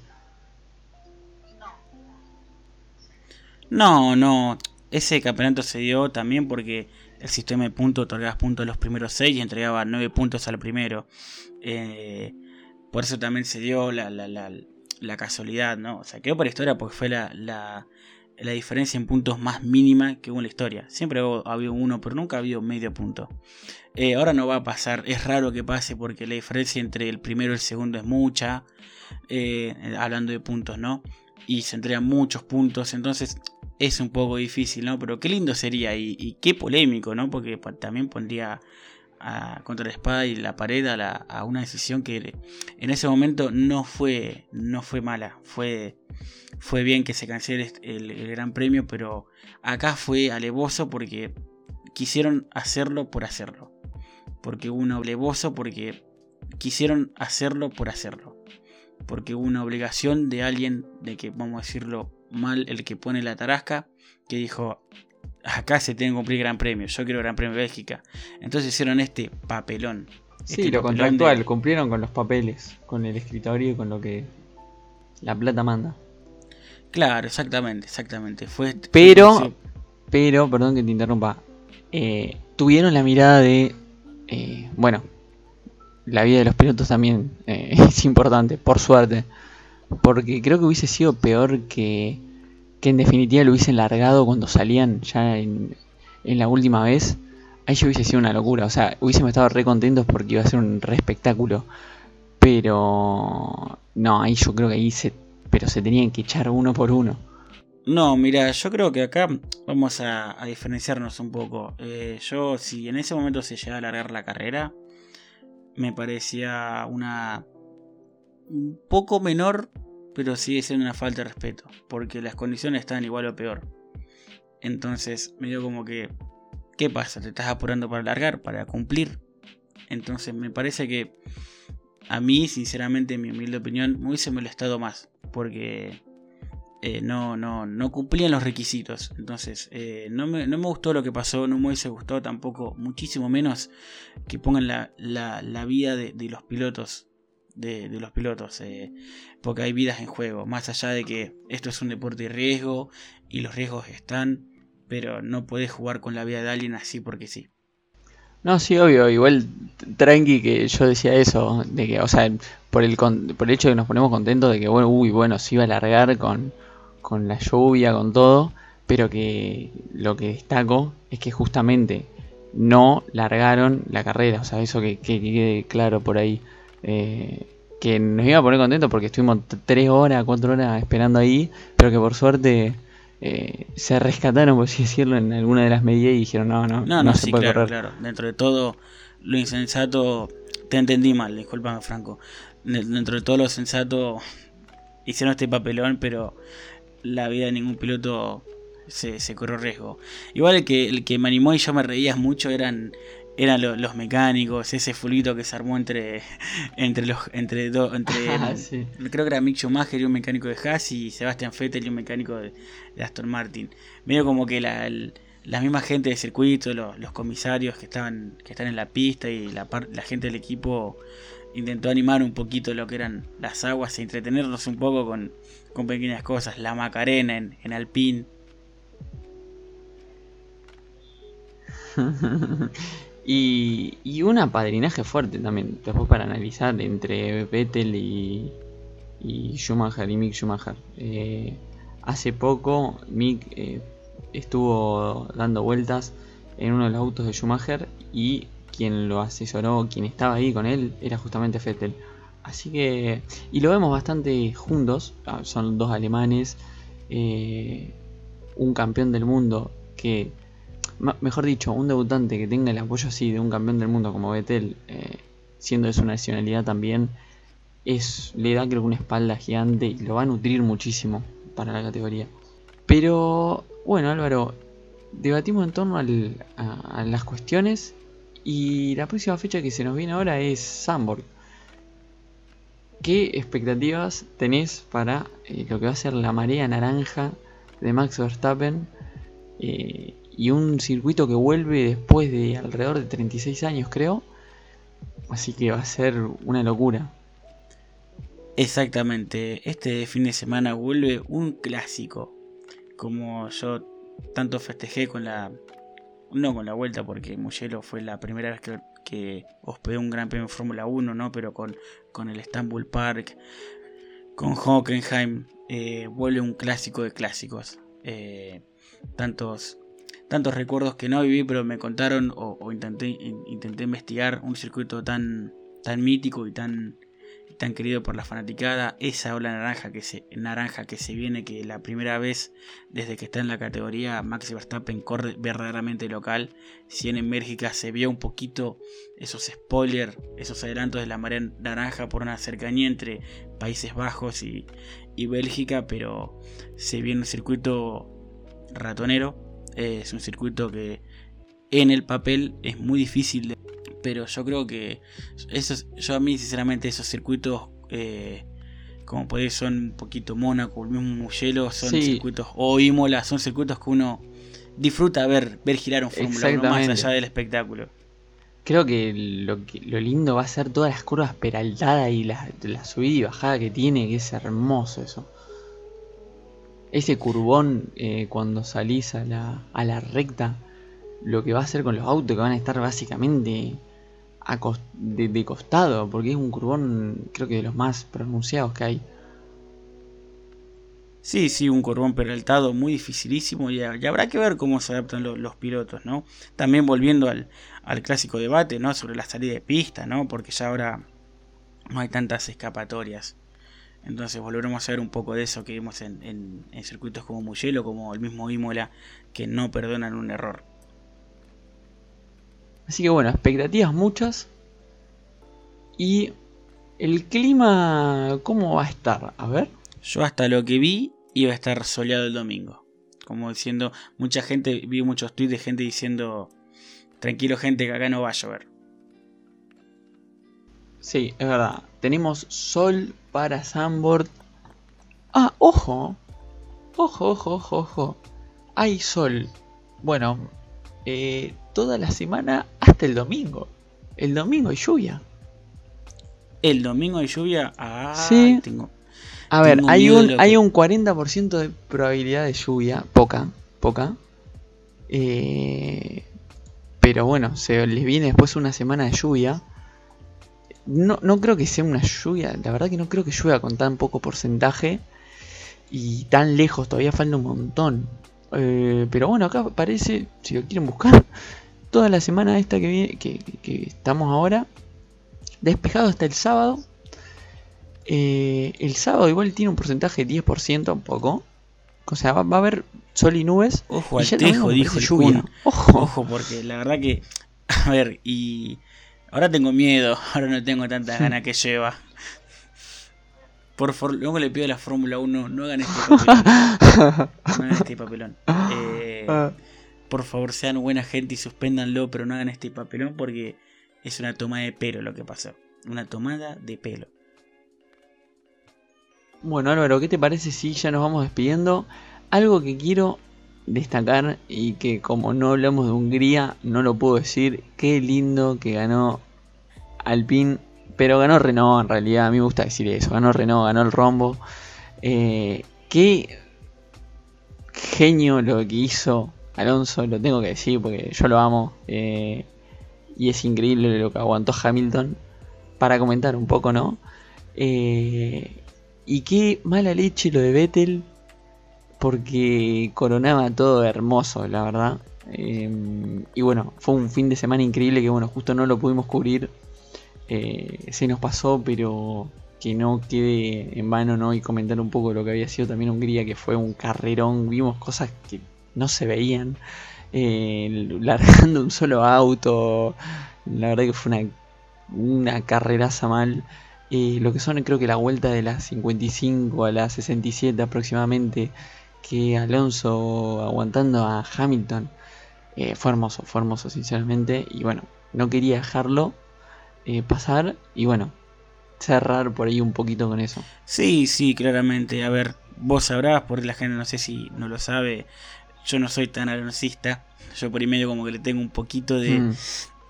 Speaker 7: No, no. Ese campeonato se dio también porque el sistema de puntos otorgaba puntos a los primeros 6 y entregaba 9 puntos al primero. Eh, por eso también se dio la, la, la, la, casualidad, ¿no? O sea, quedó por historia porque fue la, la diferencia en puntos más mínima que hubo en la historia. Siempre ha habido uno, pero nunca ha habido medio punto. Eh, ahora no va a pasar, es raro que pase porque la diferencia entre el primero y el segundo es mucha, eh, hablando de puntos, ¿no? Y se entregan muchos puntos, entonces es un poco difícil, ¿no? Pero qué lindo sería y, qué polémico, ¿no? Porque también pondría contra la espada y la pared a, una decisión que en ese momento no fue, no fue mala, fue fue bien que se cancele el, Gran Premio, pero acá fue alevoso porque quisieron hacerlo por hacerlo. Porque hubo un alevoso porque quisieron hacerlo por hacerlo. Porque hubo una obligación de alguien, de que vamos a decirlo mal, el que pone la tarasca, que dijo, acá se tiene que cumplir Gran Premio, yo quiero Gran Premio Bélgica. Entonces hicieron este papelón.
Speaker 8: Sí,
Speaker 7: este
Speaker 8: lo contractual, cumplieron con los papeles, con el escritorio y con lo que la plata manda.
Speaker 7: Claro, exactamente, exactamente. Fue,
Speaker 8: pero, pero, perdón que te interrumpa. Eh, tuvieron la mirada de, eh, bueno, la vida de los pilotos también eh, <laughs> es importante, por suerte. Porque creo que hubiese sido peor que, que en definitiva lo hubiesen largado cuando salían ya en, la última vez. Ahí yo hubiese sido una locura. O sea, hubiésemos estado re contentos porque iba a ser un re espectáculo. Pero no, ahí yo creo que ahí se pero se tenían que echar uno por uno.
Speaker 7: No, mira, yo creo que acá vamos a, diferenciarnos un poco. Eh, yo, si en ese momento se llega a alargar la carrera, me parecía una. un poco menor, pero sigue siendo una falta de respeto, porque las condiciones están igual o peor. Entonces, me dio como que. ¿Qué pasa? ¿Te estás apurando para alargar, para cumplir? Entonces, me parece que a mí, sinceramente, en mi humilde opinión, me hubiese molestado más. Porque eh, no, no, no cumplían los requisitos. Entonces, eh, no, me, no, me, gustó lo que pasó, no me hubiese gustado tampoco, muchísimo menos, que pongan la, la, vida de, los pilotos. De, los pilotos, eh, porque hay vidas en juego, más allá de que esto es un deporte de riesgo y los riesgos están, pero no puedes jugar con la vida de alguien así porque sí.
Speaker 8: No, sí, obvio, igual tranqui que yo decía eso, de que, o sea, por el, por el hecho de que nos ponemos contentos de que, bueno, uy, bueno, se iba a largar con, con la lluvia, con todo, pero que lo que destaco es que justamente no largaron la carrera, o sea, eso que, que quede claro por ahí. Eh, que nos iba a poner contentos porque estuvimos 3 horas, 4 horas esperando ahí, pero que por suerte eh, se rescataron, por así decirlo, en alguna de las medidas y dijeron, no, no,
Speaker 7: no, no, se puede claro, correr. claro. Dentro de todo lo insensato, te entendí mal, discúlpame Franco. Dentro de todo lo sensato hicieron este papelón, pero la vida de ningún piloto se, se corrió riesgo. Igual el que, el que me animó y yo me reía mucho eran eran los mecánicos, ese fulito que se armó entre entre los entre dos entre <laughs> ah, creo que era Mick Schumacher y un mecánico de Haas y Sebastian Vettel y un mecánico de, Aston Martin. Medio como que la, la misma gente de circuito, los, los, comisarios que estaban que están en la pista y la, la gente del equipo intentó animar un poquito lo que eran las aguas e entretenernos un poco con, con pequeñas cosas, la Macarena en, en Alpine. <laughs>
Speaker 8: Y, un apadrinaje fuerte también, después para analizar entre Vettel y, y Schumacher y Mick Schumacher. Eh, hace poco Mick eh, estuvo dando vueltas en uno de los autos de Schumacher y quien lo asesoró, quien estaba ahí con él, era justamente Vettel. Así que, y lo vemos bastante juntos, ah, son dos alemanes, eh, un campeón del mundo que mejor dicho, un debutante que tenga el apoyo así de un campeón del mundo como Vettel, eh, siendo de su nacionalidad también, le da creo que una espalda gigante y lo va a nutrir muchísimo para la categoría. Pero bueno Álvaro, debatimos en torno a, las cuestiones y la próxima fecha que se nos viene ahora es Sandborg. ¿Qué expectativas tenés para eh, lo que va a ser la marea naranja de Max Verstappen? Eh, y un circuito que vuelve después de alrededor de 36 años creo. Así que va a ser una locura.
Speaker 7: Exactamente, este fin de semana vuelve un clásico. Como yo tanto festejé con la... No con la vuelta porque Mugello fue la primera vez que, que hospedé un Gran Premio Fórmula 1, ¿no? Pero con, con el Istanbul Park, con Hockenheim, eh, vuelve un clásico de clásicos. Eh, tantos tantos recuerdos que no viví, pero me contaron o, intenté, intenté investigar un circuito tan, tan mítico y tan, tan querido por la fanaticada, esa ola naranja que se, naranja que se viene, que la primera vez desde que está en la categoría Max Verstappen corre verdaderamente local, si en Bélgica se vio un poquito esos spoilers, esos adelantos de la marea naranja por una cercanía entre Países Bajos y, y Bélgica, pero se viene un circuito ratonero es un circuito que en el papel es muy difícil, pero yo creo que esos, yo a mí sinceramente esos circuitos eh, como podéis son un poquito Mónaco, el mismo Mugello, son circuitos o Imola, son circuitos que uno disfruta ver ver girar un Fórmula 1 más allá del espectáculo.
Speaker 8: Creo que lo, lo, lindo va a ser todas las curvas peraltadas y la, la subida y bajada que tiene, que es hermoso eso ese curvón eh, cuando salís a la, a la recta, lo que va a hacer con los autos que van a estar básicamente de, costado, porque es un curvón creo que de los más pronunciados que hay.
Speaker 7: Sí, sí, un curvón peraltado muy dificilísimo y, habrá que ver cómo se adaptan los, pilotos, ¿no? También volviendo al, al, clásico debate, ¿no? Sobre la salida de pista, ¿no? Porque ya ahora no hay tantas escapatorias. Entonces volveremos a ver un poco de eso que vimos en, circuitos como Mugello, como el mismo Imola, que no perdonan un error.
Speaker 8: Así que bueno, expectativas muchas. Y el clima, ¿cómo va a estar? A ver.
Speaker 7: Yo hasta lo que vi iba a estar soleado el domingo. Como diciendo, mucha gente, vi muchos tweets de gente diciendo, tranquilo gente que acá no va a llover.
Speaker 8: Sí, es verdad. Tenemos sol para Sandboard. Ah, ojo. Ojo, ojo, ojo, ojo. Hay sol. Bueno, eh, toda la semana hasta el domingo. El domingo hay lluvia.
Speaker 7: El domingo hay lluvia. Ah,
Speaker 8: sí. Tengo, a ver, hay un, hay un 40% de probabilidad de lluvia. Poca, poca. Eh, pero bueno, se les viene después una semana de lluvia. No, no creo que sea una lluvia, la verdad que no creo que llueva con tan poco porcentaje. y tan lejos, todavía falta un montón. Eh, pero bueno, acá parece, si lo quieren buscar, <laughs> toda la semana esta que, viene, que, que estamos ahora, despejado hasta el sábado. Eh, el sábado igual tiene un porcentaje de 10%, un poco. O sea, va, va a haber sol y nubes.
Speaker 7: Ojo
Speaker 8: y
Speaker 7: al tejo, dijo el
Speaker 8: lluvia. Ojo.
Speaker 7: Ojo, porque la verdad que. <laughs> A ver, y. Ahora tengo miedo, <laughs> ahora no tengo tantas ganas que lleva. Por favor, luego le pido a la Fórmula 1, no hagan este <laughs> papelón. No hagan este papelón. Eh,
Speaker 8: Ah.
Speaker 7: por favor, sean buena gente y suspéndanlo, pero no hagan este papelón porque es una toma de pelo lo que pasó. Una tomada de pelo.
Speaker 8: Bueno Álvaro, ¿qué te parece si ya nos vamos despidiendo? Algo que quiero destacar y que como no hablamos de Hungría, no lo puedo decir. Qué lindo que ganó Alpine, pero ganó Renault en realidad, a mí me gusta decir eso. Ganó Renault, ganó el rombo. Eh, qué genio lo que hizo Alonso, lo tengo que decir porque yo lo amo. eh, y es increíble lo que aguantó Hamilton. Para comentar un poco, ¿no? Eh, y qué mala leche lo de Vettel. Porque coronaba todo hermoso, la verdad. Eh, y bueno, fue un fin de semana increíble que bueno, justo no lo pudimos cubrir. Eh, se nos pasó, pero que no quede en vano, ¿no? Y comentar un poco lo que había sido también Hungría, que fue un carrerón. Vimos cosas que no se veían. eh, largando un solo auto. La verdad que fue una, una carreraza mal. Eh, lo que son creo que la vuelta de las 55 a las 67 aproximadamente. Que Alonso aguantando a Hamilton. eh, fue hermoso, fue hermoso sinceramente. Y bueno, no quería dejarlo eh, pasar. Y bueno, cerrar por ahí un poquito con eso.
Speaker 7: Sí, sí, claramente. A ver, vos sabrás, porque la gente no sé si no lo sabe. Yo no soy tan aloncista. Yo por ahí medio como que le tengo un poquito de.
Speaker 8: Mm.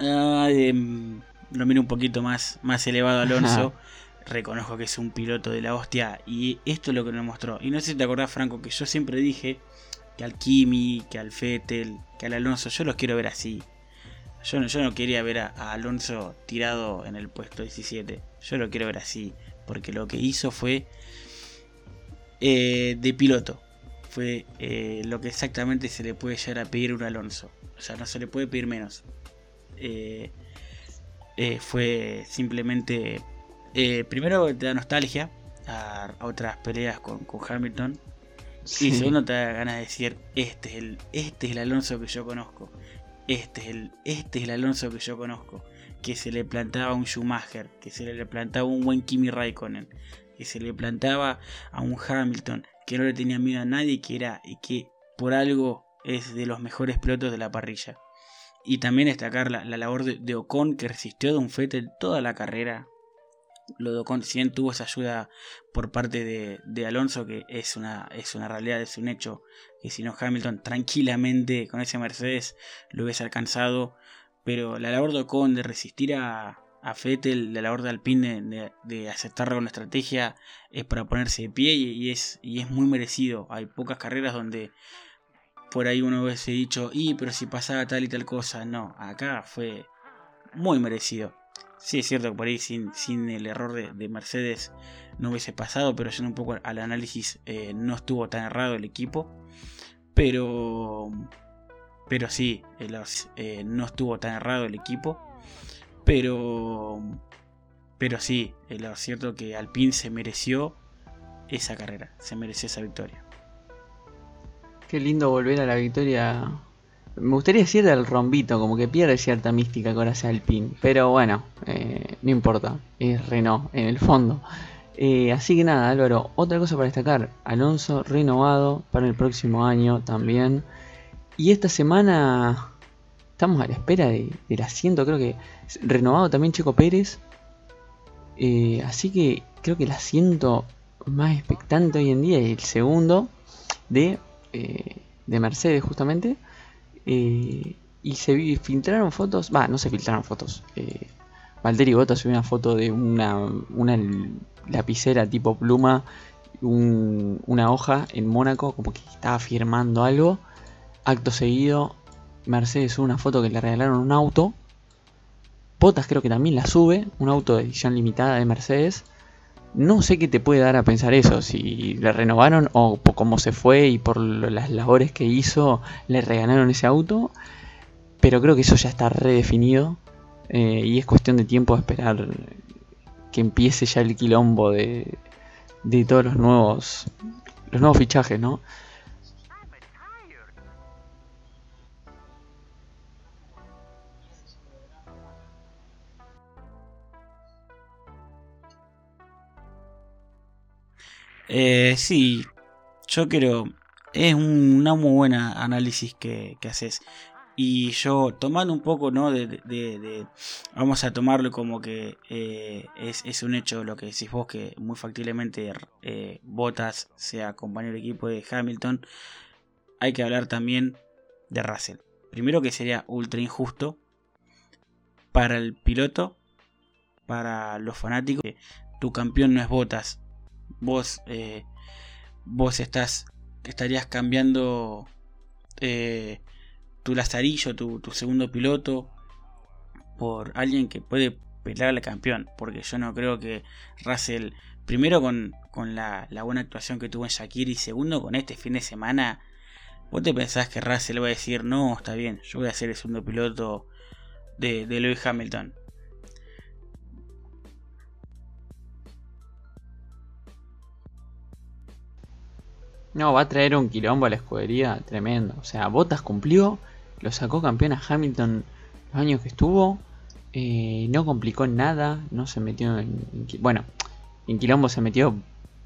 Speaker 7: ah, de, lo miro un poquito más, más elevado a Alonso. <laughs> Reconozco que es un piloto de la hostia. Y esto es lo que nos mostró. Y no sé si te acordás, Franco, que yo siempre dije que al Kimi, que al Fettel, que al Alonso, yo los quiero ver así. Yo no, yo no quería ver a, Alonso tirado en el puesto 17. Yo lo quiero ver así. Porque lo que hizo fue eh, de piloto. Fue eh, lo que exactamente se le puede llegar a pedir un Alonso. O sea, no se le puede pedir menos. Eh, fue simplemente... eh, primero te da nostalgia a, a otras peleas con, con Hamilton.
Speaker 8: Sí.
Speaker 7: Y segundo te da ganas de decir, este es el, este es el Alonso que yo conozco. Este es el, este es el Alonso que yo conozco. Que se le plantaba a un Schumacher, que se le plantaba a un buen Kimi Raikkonen, que se le plantaba a un Hamilton, que no le tenía miedo a nadie, que era y que por algo es de los mejores pilotos de la parrilla. Y también destacar la, la labor de, de Ocon que resistió a Don Fettel toda la carrera. Lo de Ocon, si bien tuvo esa ayuda por parte de, Alonso, que es una, es una realidad, es un hecho, que si no Hamilton tranquilamente con ese Mercedes lo hubiese alcanzado. Pero la labor de Ocon de resistir a, a Fettel, la labor de Alpine de, de aceptarlo con la estrategia, es para ponerse de pie y, y es, y es muy merecido. Hay pocas carreras donde por ahí uno hubiese dicho, y pero si pasaba tal y tal cosa. No, acá fue muy merecido. Sí, es cierto que por ahí sin, sin el error de, de Mercedes no hubiese pasado, pero yendo un poco al análisis, eh, no estuvo tan errado el equipo. Pero, pero sí, eh, eh, no estuvo tan errado el equipo. Pero, pero sí, lo cierto que Alpine se mereció esa carrera, se mereció esa victoria.
Speaker 8: Qué lindo volver a la victoria. Me gustaría decir del rombito, como que pierde cierta mística ahora sea Alpine. Pero bueno, eh, no importa. Es Renault en el fondo. Eh, así que nada, Álvaro, otra cosa para destacar. Alonso renovado para el próximo año también. Y esta semana estamos a la espera de- del asiento. Creo que renovado también Checo Pérez. Eh, así que creo que el asiento más expectante hoy en día es el segundo de, eh, de Mercedes justamente. Eh, y se filtraron fotos, va, no se filtraron fotos. Eh, Valtteri Bottas subió una foto de una, una lapicera tipo pluma, un- una hoja en Mónaco, como que estaba firmando algo. Acto seguido, Mercedes sube una foto que le regalaron un auto. Bottas creo que también la sube, un auto de edición limitada de Mercedes. No sé qué te puede dar a pensar eso, si le renovaron o por cómo se fue y por las labores que hizo le regalaron ese auto, pero creo que eso ya está redefinido eh, y es cuestión de tiempo esperar que empiece ya el quilombo de, de todos los nuevos los nuevos fichajes, ¿no?
Speaker 7: Eh, sí, yo creo, es una muy buena análisis que, haces. Y yo, tomando un poco, ¿no? De, vamos a tomarlo como que eh, es, un hecho lo que decís vos, que muy factiblemente eh, Bottas sea compañero de equipo de Hamilton. Hay que hablar también de Russell. Primero que sería ultra injusto para el piloto, para los fanáticos, que tu campeón no es Bottas, vos, eh, vos estás, estarías cambiando eh, tu lazarillo, tu, segundo piloto, por alguien que puede pelear al campeón. Porque yo no creo que Russell, primero con, la, buena actuación que tuvo en Shakir y segundo con este fin de semana, vos te pensás que Russell va a decir, no, está bien, yo voy a ser el segundo piloto de Lewis Hamilton.
Speaker 8: No, va a traer un quilombo a la escudería tremendo. O sea, Bottas cumplió, lo sacó campeón a Hamilton los años que estuvo. Eh, no complicó nada, no se metió en, Bueno, en quilombo se metió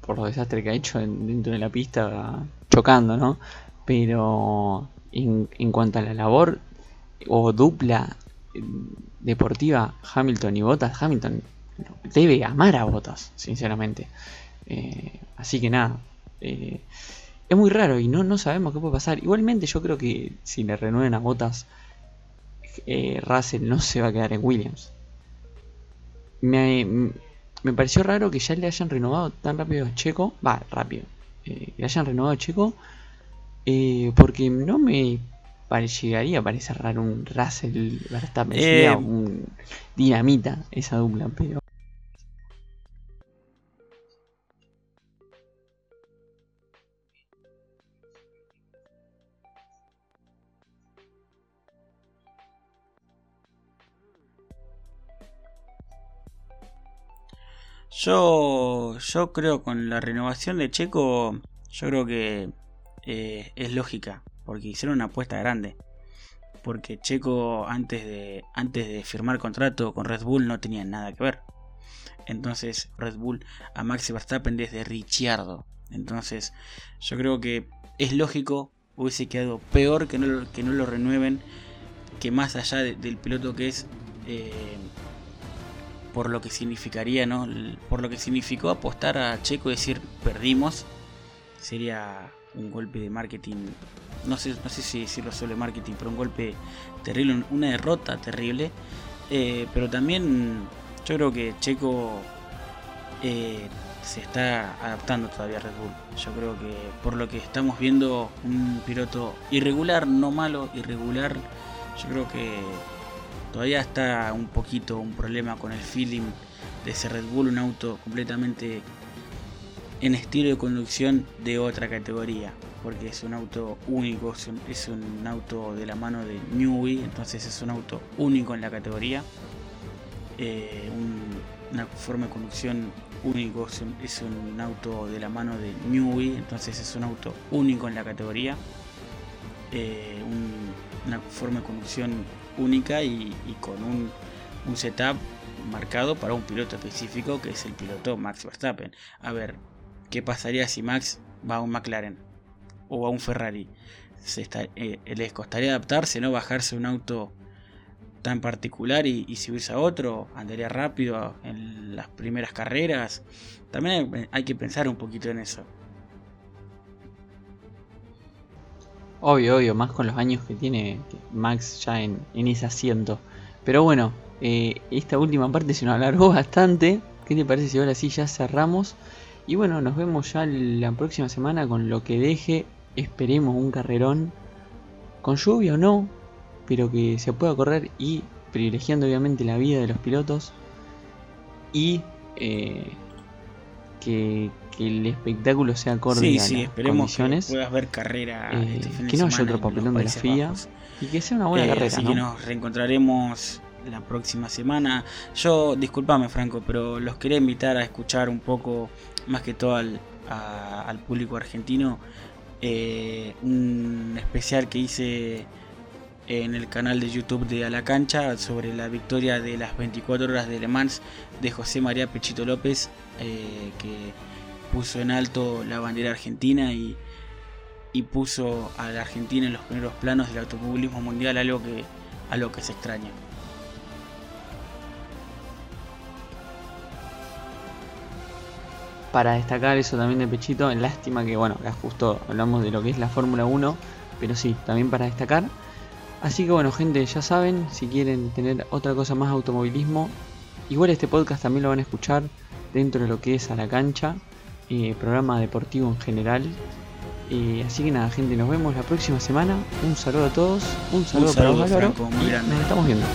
Speaker 8: por los desastres que ha hecho dentro de la pista chocando, ¿no? Pero en, en cuanto a la labor o dupla eh, deportiva Hamilton y Bottas, Hamilton debe amar a Bottas, sinceramente. Eh, así que nada, es muy raro y no, no sabemos qué puede pasar. Igualmente yo creo que si le renueven a botas, eh, Russell no se va a quedar en Williams. Me, me, pareció raro que ya le hayan renovado tan rápido a Checo. Va, rápido. Eh, le hayan renovado a Checo. Eh, porque no me llegaría a parecer raro un Russell Verstappen. Sería un dinamita esa dupla, pero...
Speaker 7: Yo, yo creo con la renovación de Checo, yo creo que eh, es lógica, porque hicieron una apuesta grande. Porque Checo antes de, antes de firmar contrato con Red Bull no tenía nada que ver. Entonces Red Bull a Max Verstappen desde Ricciardo. Entonces yo creo que es lógico, hubiese quedado peor que no, que no lo renueven, que más allá del piloto que es... Eh, por lo que significaría, ¿no? Por lo que significó apostar a Checo y decir perdimos. Sería un golpe de marketing. No sé, no sé si decirlo solo de marketing, pero un golpe terrible, una derrota terrible. Eh, pero también yo creo que Checo eh, se está adaptando todavía a Red Bull. Yo creo que por lo que estamos viendo, un piloto irregular, no malo, irregular. Yo creo que Todavía está un poquito un problema con el feeling de ese Red Bull, un auto completamente en estilo de conducción de otra categoría, porque es un auto único, es un, auto de la mano de Newey, entonces es un auto único en la categoría, una forma de conducción único, es un, auto de la mano de Newey, entonces es un auto único en la categoría, eh, una forma de conducción única y, con un, setup marcado para un piloto específico que es el piloto Max Verstappen. A ver, ¿qué pasaría si Max va a un McLaren o a un Ferrari? Se eh, les costaría adaptarse, no bajarse un auto tan particular y, y subirse a otro, andaría rápido en las primeras carreras. También hay que pensar un poquito en eso.
Speaker 8: Obvio, obvio, más con los años que tiene Max ya en, ese asiento. Pero bueno, eh, esta última parte se nos alargó <laughs> bastante. ¿Qué te parece si ahora sí ya cerramos? Y bueno, nos vemos ya la próxima semana con lo que deje. Esperemos un carrerón. Con lluvia o no, pero que se pueda correr y privilegiando obviamente la vida de los pilotos. Y eh, que, que el espectáculo sea acorde
Speaker 7: Sí,
Speaker 8: a
Speaker 7: sí,
Speaker 8: las
Speaker 7: esperemos
Speaker 8: condiciones.
Speaker 7: que puedas ver carrera
Speaker 8: eh,
Speaker 7: este fin
Speaker 8: que no haya otro papelón de la FIA
Speaker 7: Bajos.
Speaker 8: y que sea una buena
Speaker 7: Eh,
Speaker 8: carrera.
Speaker 7: Así
Speaker 8: ¿no?
Speaker 7: que nos reencontraremos la próxima semana. Yo, discúlpame Franco, pero los quería invitar a escuchar un poco, más que todo al, a- al público argentino, eh, un especial que hice en el canal de YouTube de A la Cancha sobre la victoria de las 24 horas de Le Mans de José María Pechito López, eh, que puso en alto la bandera argentina y, y puso a la Argentina en los primeros planos del automovilismo mundial, algo que, algo que se extraña.
Speaker 8: para destacar eso también de Pechito, lástima que, bueno, acá justo hablamos de lo que es la Fórmula 1, pero sí, también para destacar. Así que bueno, gente, ya saben, si quieren tener otra cosa más automovilismo, igual este podcast también lo van a escuchar dentro de lo que es a la cancha, eh, programa deportivo en general. Eh, así que nada, gente, nos vemos la próxima semana. Un saludo a todos, un saludo, para
Speaker 7: saludo,
Speaker 8: vos, Álvaro,
Speaker 7: Franco, muy
Speaker 8: y
Speaker 7: grande.
Speaker 8: nos estamos viendo.